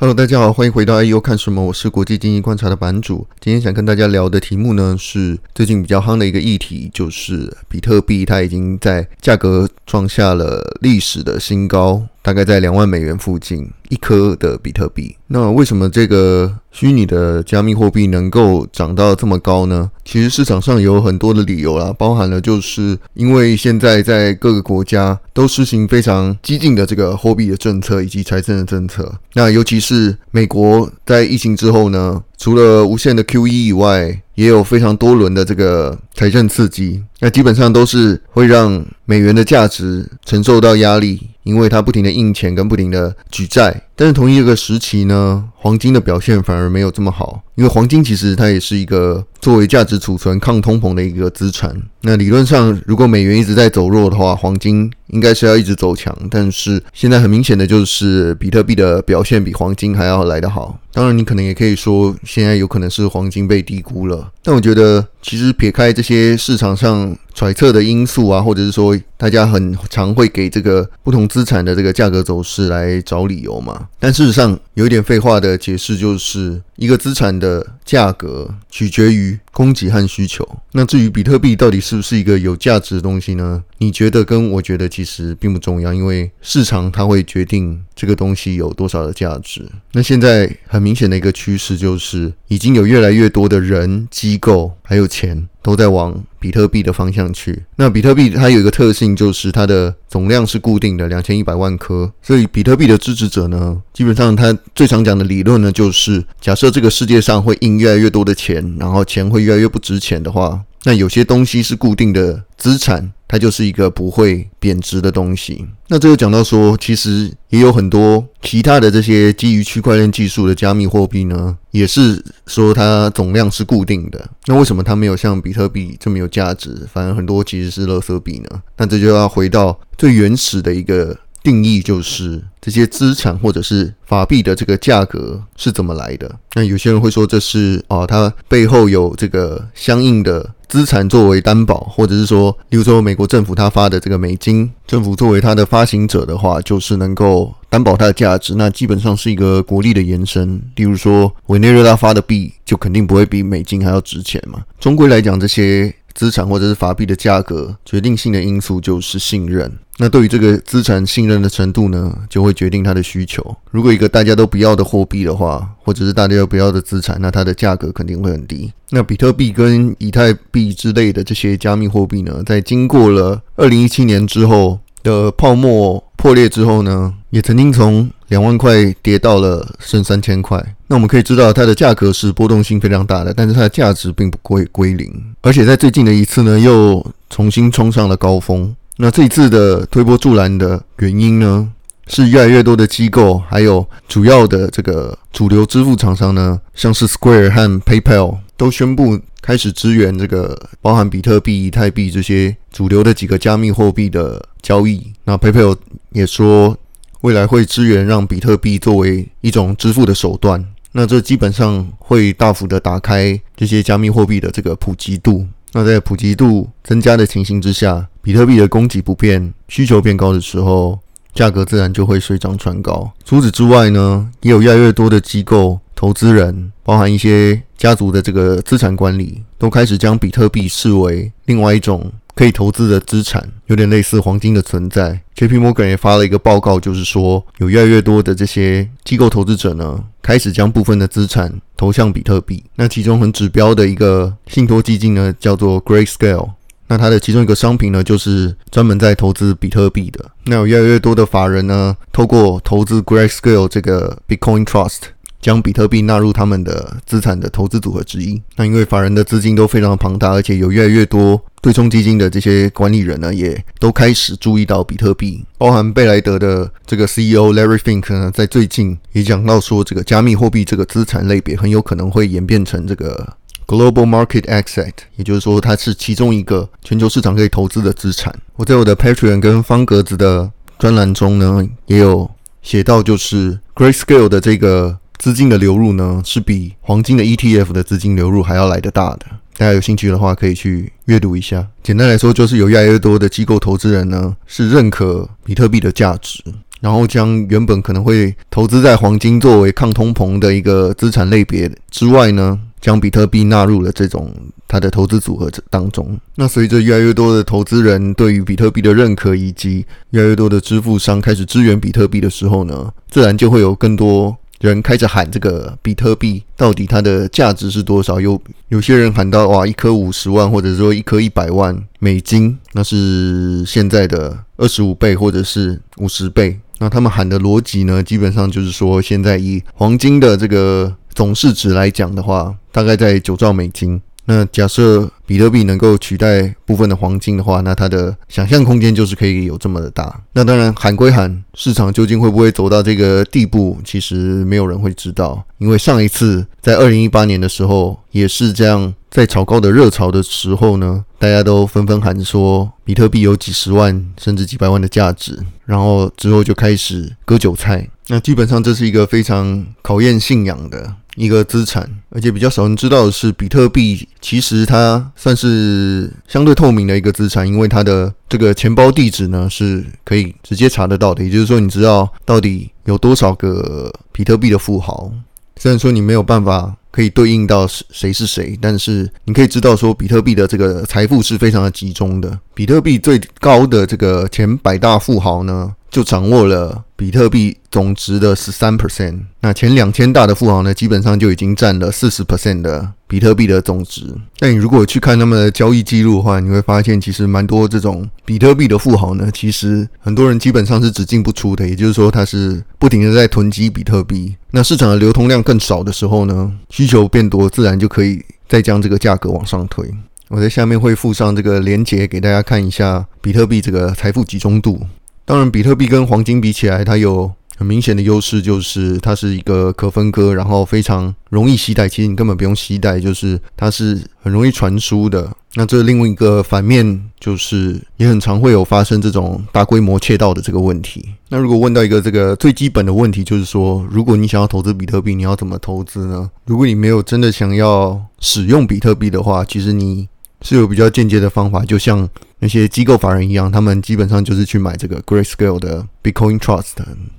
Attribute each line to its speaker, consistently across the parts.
Speaker 1: Hello，大家好，欢迎回到 IU 看什么？我是国际经济观察的版主。今天想跟大家聊的题目呢，是最近比较夯的一个议题，就是比特币，它已经在价格创下了历史的新高。大概在两万美元附近一颗的比特币。那为什么这个虚拟的加密货币能够涨到这么高呢？其实市场上有很多的理由啦，包含了就是因为现在在各个国家都实行非常激进的这个货币的政策以及财政的政策。那尤其是美国在疫情之后呢，除了无限的 QE 以外，也有非常多轮的这个财政刺激。那基本上都是会让美元的价值承受到压力。因为它不停的印钱跟不停的举债，但是同一个时期呢，黄金的表现反而没有这么好。因为黄金其实它也是一个作为价值储存、抗通膨的一个资产。那理论上，如果美元一直在走弱的话，黄金应该是要一直走强。但是现在很明显的就是，比特币的表现比黄金还要来得好。当然，你可能也可以说，现在有可能是黄金被低估了。但我觉得，其实撇开这些市场上揣测的因素啊，或者是说大家很常会给这个不同资产的这个价格走势来找理由嘛。但事实上，有一点废话的解释就是，一个资产的价格取决于供给和需求。那至于比特币到底是不是一个有价值的东西呢？你觉得跟我觉得其实并不重要，因为市场它会决定这个东西有多少的价值。那现在很明显的一个趋势就是，已经有越来越多的人、机构还有钱都在往比特币的方向去。那比特币它有一个特性，就是它的总量是固定的，两千一百万颗。所以比特币的支持者呢，基本上他最常讲的理论呢，就是假设这个世界上会印越来越多的钱，然后钱会越来越不值钱的话，那有些东西是固定的资产。它就是一个不会贬值的东西。那这就讲到说，其实也有很多其他的这些基于区块链技术的加密货币呢，也是说它总量是固定的。那为什么它没有像比特币这么有价值？反而很多其实是垃圾币呢？那这就要回到最原始的一个定义，就是这些资产或者是法币的这个价格是怎么来的？那有些人会说，这是啊，它背后有这个相应的。资产作为担保，或者是说，例如说美国政府它发的这个美金，政府作为它的发行者的话，就是能够担保它的价值，那基本上是一个国力的延伸。例如说，委内瑞拉发的币就肯定不会比美金还要值钱嘛。终归来讲，这些。资产或者是法币的价格，决定性的因素就是信任。那对于这个资产信任的程度呢，就会决定它的需求。如果一个大家都不要的货币的话，或者是大家都不要的资产，那它的价格肯定会很低。那比特币跟以太币之类的这些加密货币呢，在经过了二零一七年之后的泡沫破裂之后呢，也曾经从两万块跌到了剩三千块。那我们可以知道，它的价格是波动性非常大的，但是它的价值并不会归零。而且在最近的一次呢，又重新冲上了高峰。那这一次的推波助澜的原因呢，是越来越多的机构，还有主要的这个主流支付厂商呢，像是 Square 和 PayPal 都宣布开始支援这个包含比特币、以太币这些主流的几个加密货币的交易。那 PayPal 也说，未来会支援让比特币作为一种支付的手段。那这基本上会大幅的打开这些加密货币的这个普及度。那在普及度增加的情形之下，比特币的供给不变，需求变高的时候，价格自然就会水涨船高。除此之外呢，也有越来越多的机构、投资人，包含一些家族的这个资产管理，都开始将比特币视为另外一种。可以投资的资产有点类似黄金的存在。JP Morgan 也发了一个报告，就是说有越来越多的这些机构投资者呢，开始将部分的资产投向比特币。那其中很指标的一个信托基金呢，叫做 Grayscale。那它的其中一个商品呢，就是专门在投资比特币的。那有越来越多的法人呢，透过投资 Grayscale 这个 Bitcoin Trust。将比特币纳入他们的资产的投资组合之一。那因为法人的资金都非常庞大，而且有越来越多对冲基金的这些管理人呢，也都开始注意到比特币。包含贝莱德的这个 CEO Larry Fink 呢，在最近也讲到说，这个加密货币这个资产类别很有可能会演变成这个 Global Market Asset，也就是说它是其中一个全球市场可以投资的资产。我在我的 Patreon 跟方格子的专栏中呢，也有写到，就是 Grayscale 的这个。资金的流入呢，是比黄金的 ETF 的资金流入还要来得大的。大家有兴趣的话，可以去阅读一下。简单来说，就是有越来越多的机构投资人呢，是认可比特币的价值。然后将原本可能会投资在黄金作为抗通膨的一个资产类别之外呢，将比特币纳入了这种它的投资组合当中。那随着越来越多的投资人对于比特币的认可，以及越来越多的支付商开始支援比特币的时候呢，自然就会有更多人开始喊这个比特币到底它的价值是多少？有有些人喊到哇，一颗五十万，或者说一颗一百万美金，那是现在的二十五倍或者是五十倍。那他们喊的逻辑呢，基本上就是说，现在以黄金的这个总市值来讲的话，大概在九兆美金。那假设比特币能够取代部分的黄金的话，那它的想象空间就是可以有这么的大。那当然喊归喊，市场究竟会不会走到这个地步，其实没有人会知道。因为上一次在二零一八年的时候，也是这样，在炒高的热潮的时候呢，大家都纷纷喊说比特币有几十万甚至几百万的价值，然后之后就开始割韭菜。那基本上这是一个非常考验信仰的一个资产，而且比较少人知道的是，比特币其实它算是相对透明的一个资产，因为它的这个钱包地址呢是可以直接查得到的，也就是说，你知道到底有多少个比特币的富豪。虽然说你没有办法可以对应到谁是谁，但是你可以知道说，比特币的这个财富是非常的集中的。比特币最高的这个前百大富豪呢，就掌握了比特币总值的十三 percent。那前两千大的富豪呢，基本上就已经占了四十 percent 的比特币的总值。但你如果去看他们的交易记录的话，你会发现其实蛮多这种比特币的富豪呢，其实很多人基本上是只进不出的。也就是说，他是不停的在囤积比特币。那市场的流通量更少的时候呢，需求变多，自然就可以再将这个价格往上推。我在下面会附上这个链接给大家看一下比特币这个财富集中度。当然，比特币跟黄金比起来，它有很明显的优势，就是它是一个可分割，然后非常容易携带。其实你根本不用携带，就是它是很容易传输的。那这另外一个反面，就是也很常会有发生这种大规模窃盗的这个问题。那如果问到一个这个最基本的问题，就是说，如果你想要投资比特币，你要怎么投资呢？如果你没有真的想要使用比特币的话，其实你是有比较间接的方法，就像。那些机构法人一样，他们基本上就是去买这个 Grayscale 的 Bitcoin Trust，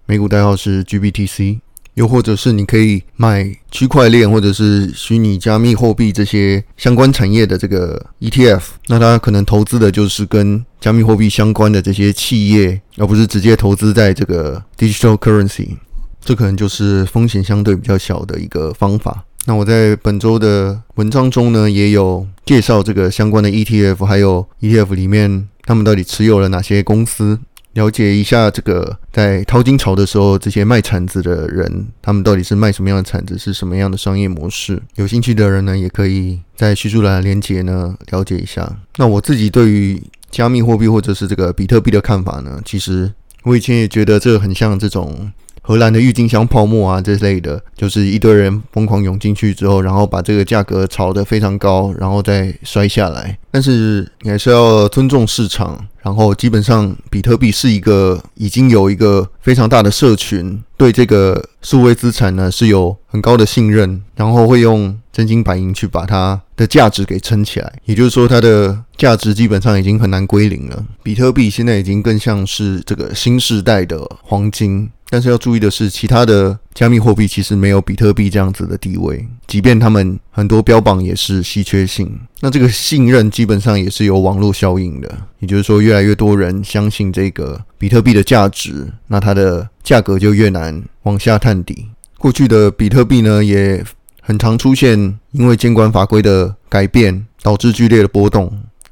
Speaker 1: 美股代号是 GBTC，又或者是你可以买区块链或者是虚拟加密货币这些相关产业的这个 ETF，那他可能投资的就是跟加密货币相关的这些企业，而不是直接投资在这个 Digital Currency，这可能就是风险相对比较小的一个方法。那我在本周的文章中呢，也有介绍这个相关的 ETF，还有 ETF 里面他们到底持有了哪些公司，了解一下这个在淘金潮的时候，这些卖铲子的人，他们到底是卖什么样的铲子，是什么样的商业模式。有兴趣的人呢，也可以在叙述栏连接呢了解一下。那我自己对于加密货币或者是这个比特币的看法呢，其实我以前也觉得这很像这种。荷兰的郁金香泡沫啊，这类的，就是一堆人疯狂涌进去之后，然后把这个价格炒得非常高，然后再摔下来。但是你还是要尊重市场，然后基本上比特币是一个已经有一个非常大的社群，对这个数位资产呢是有很高的信任，然后会用真金白银去把它的价值给撑起来。也就是说，它的价值基本上已经很难归零了。比特币现在已经更像是这个新时代的黄金。但是要注意的是，其他的加密货币其实没有比特币这样子的地位，即便他们很多标榜也是稀缺性。那这个信任基本上也是有网络效应的，也就是说，越来越多人相信这个比特币的价值，那它的价格就越难往下探底。过去的比特币呢，也很常出现因为监管法规的改变导致剧烈的波动，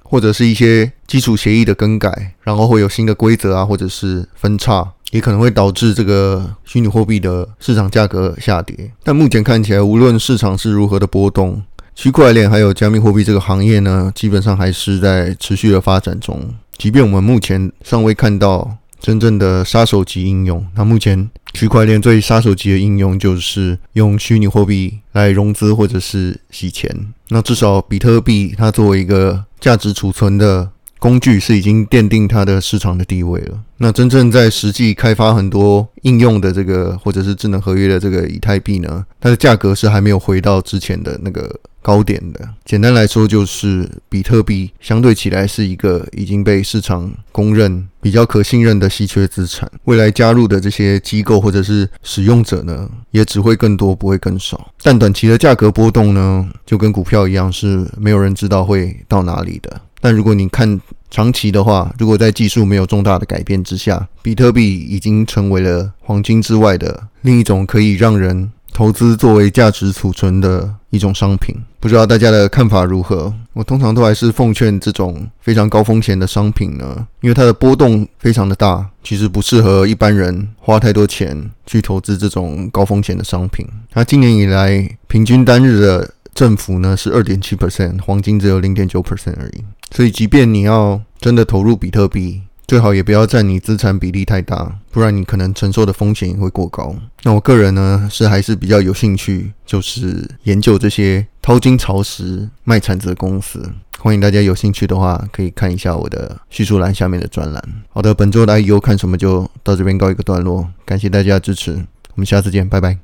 Speaker 1: 或者是一些基础协议的更改，然后会有新的规则啊，或者是分叉。也可能会导致这个虚拟货币的市场价格下跌，但目前看起来，无论市场是如何的波动，区块链还有加密货币这个行业呢，基本上还是在持续的发展中。即便我们目前尚未看到真正的杀手级应用，那目前区块链最杀手级的应用就是用虚拟货币来融资或者是洗钱。那至少比特币它作为一个价值储存的。工具是已经奠定它的市场的地位了。那真正在实际开发很多应用的这个或者是智能合约的这个以太币呢，它的价格是还没有回到之前的那个高点的。简单来说，就是比特币相对起来是一个已经被市场公认比较可信任的稀缺资产。未来加入的这些机构或者是使用者呢，也只会更多，不会更少。但短期的价格波动呢，就跟股票一样，是没有人知道会到哪里的。但如果你看长期的话，如果在技术没有重大的改变之下，比特币已经成为了黄金之外的另一种可以让人投资作为价值储存的一种商品。不知道大家的看法如何？我通常都还是奉劝这种非常高风险的商品呢，因为它的波动非常的大，其实不适合一般人花太多钱去投资这种高风险的商品。它今年以来平均单日的振幅呢是二点七 percent，黄金只有零点九 percent 而已。所以，即便你要真的投入比特币，最好也不要占你资产比例太大，不然你可能承受的风险也会过高。那我个人呢，是还是比较有兴趣，就是研究这些淘金潮时卖铲子的公司。欢迎大家有兴趣的话，可以看一下我的叙述栏下面的专栏。好的，本周的 IEO 看什么就到这边告一个段落，感谢大家的支持，我们下次见，拜拜。